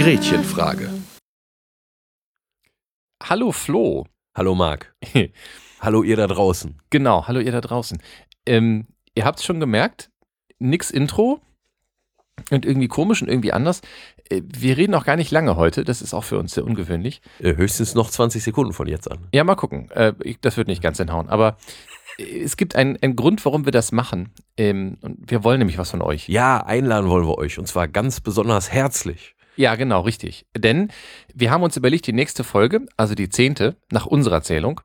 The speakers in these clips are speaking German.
Gretchenfrage. Hallo Flo. Hallo Marc. Hallo ihr da draußen. Genau, hallo ihr da draußen. Ähm, ihr habt es schon gemerkt, nix Intro und irgendwie komisch und irgendwie anders. Äh, Wir reden auch gar nicht lange heute, das ist auch für uns sehr ungewöhnlich. Äh, Höchstens noch 20 Sekunden von jetzt an. Ja, mal gucken. Äh, Das wird nicht ganz hinhauen, aber es gibt einen, einen Grund, warum wir das machen. Ähm, Und wir wollen nämlich was von euch. Ja, einladen wollen wir euch und zwar ganz besonders herzlich. Ja, genau, richtig. Denn wir haben uns überlegt, die nächste Folge, also die zehnte, nach unserer Zählung,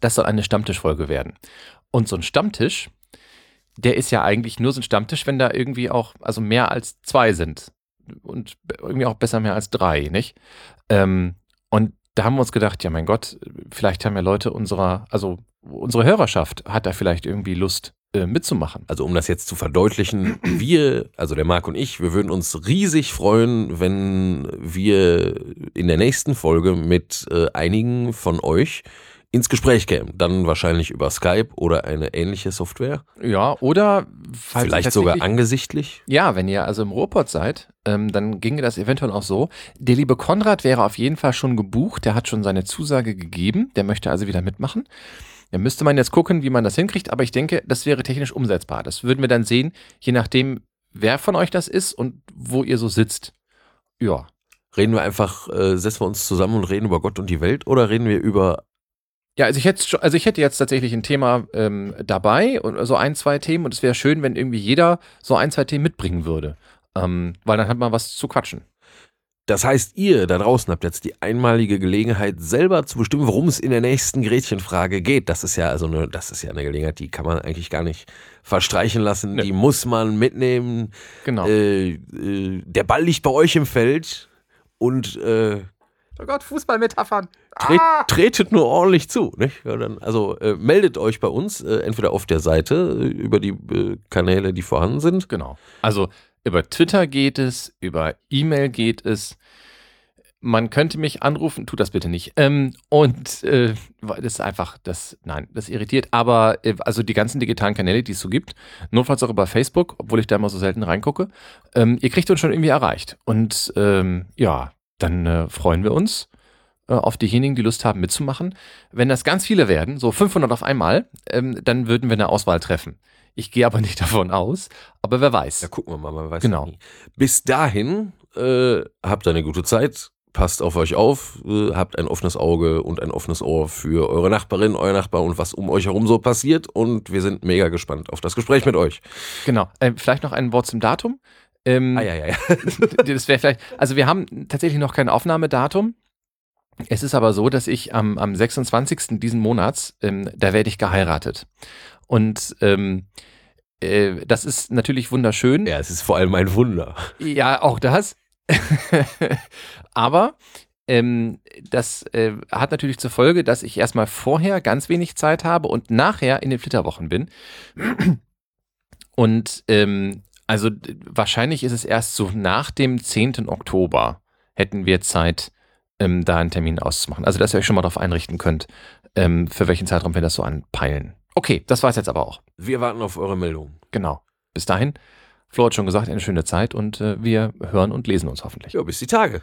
das soll eine Stammtischfolge werden. Und so ein Stammtisch, der ist ja eigentlich nur so ein Stammtisch, wenn da irgendwie auch, also mehr als zwei sind. Und irgendwie auch besser mehr als drei, nicht? Ähm, und da haben wir uns gedacht, ja mein Gott, vielleicht haben ja Leute unserer, also unsere Hörerschaft hat da vielleicht irgendwie Lust äh, mitzumachen. Also um das jetzt zu verdeutlichen, wir, also der Marc und ich, wir würden uns riesig freuen, wenn wir in der nächsten Folge mit äh, einigen von euch ins Gespräch kämen. Dann wahrscheinlich über Skype oder eine ähnliche Software. Ja, oder Vielleicht sogar angesichtlich. Ja, wenn ihr also im Ruhrpott seid, ähm, dann ginge das eventuell auch so. Der liebe Konrad wäre auf jeden Fall schon gebucht. Der hat schon seine Zusage gegeben. Der möchte also wieder mitmachen. Da müsste man jetzt gucken, wie man das hinkriegt. Aber ich denke, das wäre technisch umsetzbar. Das würden wir dann sehen, je nachdem, wer von euch das ist und wo ihr so sitzt. Ja. Reden wir einfach, äh, setzen wir uns zusammen und reden über Gott und die Welt oder reden wir über Ja, also ich hätte, also ich hätte jetzt tatsächlich ein Thema ähm, dabei und so ein, zwei Themen. Und es wäre schön, wenn irgendwie jeder so ein, zwei Themen mitbringen würde. Ähm, weil dann hat man was zu quatschen. Das heißt, ihr da draußen habt jetzt die einmalige Gelegenheit, selber zu bestimmen, worum es in der nächsten Gretchenfrage geht. Das ist ja also eine, das ist ja eine Gelegenheit, die kann man eigentlich gar nicht verstreichen lassen. Nö. Die muss man mitnehmen. Genau. Äh, äh, der Ball liegt bei euch im Feld und äh, oh Gott, Fußballmetaphern. tret, tretet nur ordentlich zu. Nicht? Ja, dann, also äh, meldet euch bei uns, äh, entweder auf der Seite äh, über die äh, Kanäle, die vorhanden sind. Genau. Also über Twitter geht es, über E-Mail geht es. Man könnte mich anrufen, tut das bitte nicht. Ähm, und äh, das ist einfach, das, nein, das irritiert. Aber äh, also die ganzen digitalen Kanäle, die es so gibt, notfalls auch über Facebook, obwohl ich da immer so selten reingucke, ähm, ihr kriegt uns schon irgendwie erreicht. Und ähm, ja, dann äh, freuen wir uns äh, auf diejenigen, die Lust haben mitzumachen. Wenn das ganz viele werden, so 500 auf einmal, ähm, dann würden wir eine Auswahl treffen. Ich gehe aber nicht davon aus, aber wer weiß. Ja, gucken wir mal, man weiß Genau. nie. Bis dahin äh, habt eine gute Zeit, passt auf euch auf, äh, habt ein offenes Auge und ein offenes Ohr für eure Nachbarin, euer Nachbar und was um euch herum so passiert. Und wir sind mega gespannt auf das Gespräch mit euch. Genau. Ähm, vielleicht noch ein Wort zum Datum. Ähm, Ah, ja, ja, ja. das wäre vielleicht, also wir haben tatsächlich noch kein Aufnahmedatum. Es ist aber so, dass ich am, am 26. diesen Monats, ähm, da werde ich geheiratet. Und ähm, äh, das ist natürlich wunderschön. Ja, es ist vor allem ein Wunder. Ja, auch das. Aber ähm, das äh, hat natürlich zur Folge, dass ich erstmal vorher ganz wenig Zeit habe und nachher in den Flitterwochen bin. Und ähm, also wahrscheinlich ist es erst so nach dem 10. Oktober hätten wir Zeit, ähm, da einen Termin auszumachen. Also dass ihr euch schon mal darauf einrichten könnt, ähm, für welchen Zeitraum wir das so anpeilen. Okay, das war es jetzt aber auch. Wir warten auf eure Meldung. Genau. Bis dahin, Flo hat schon gesagt, eine schöne Zeit und äh, wir hören und lesen uns hoffentlich. Ja, bis die Tage.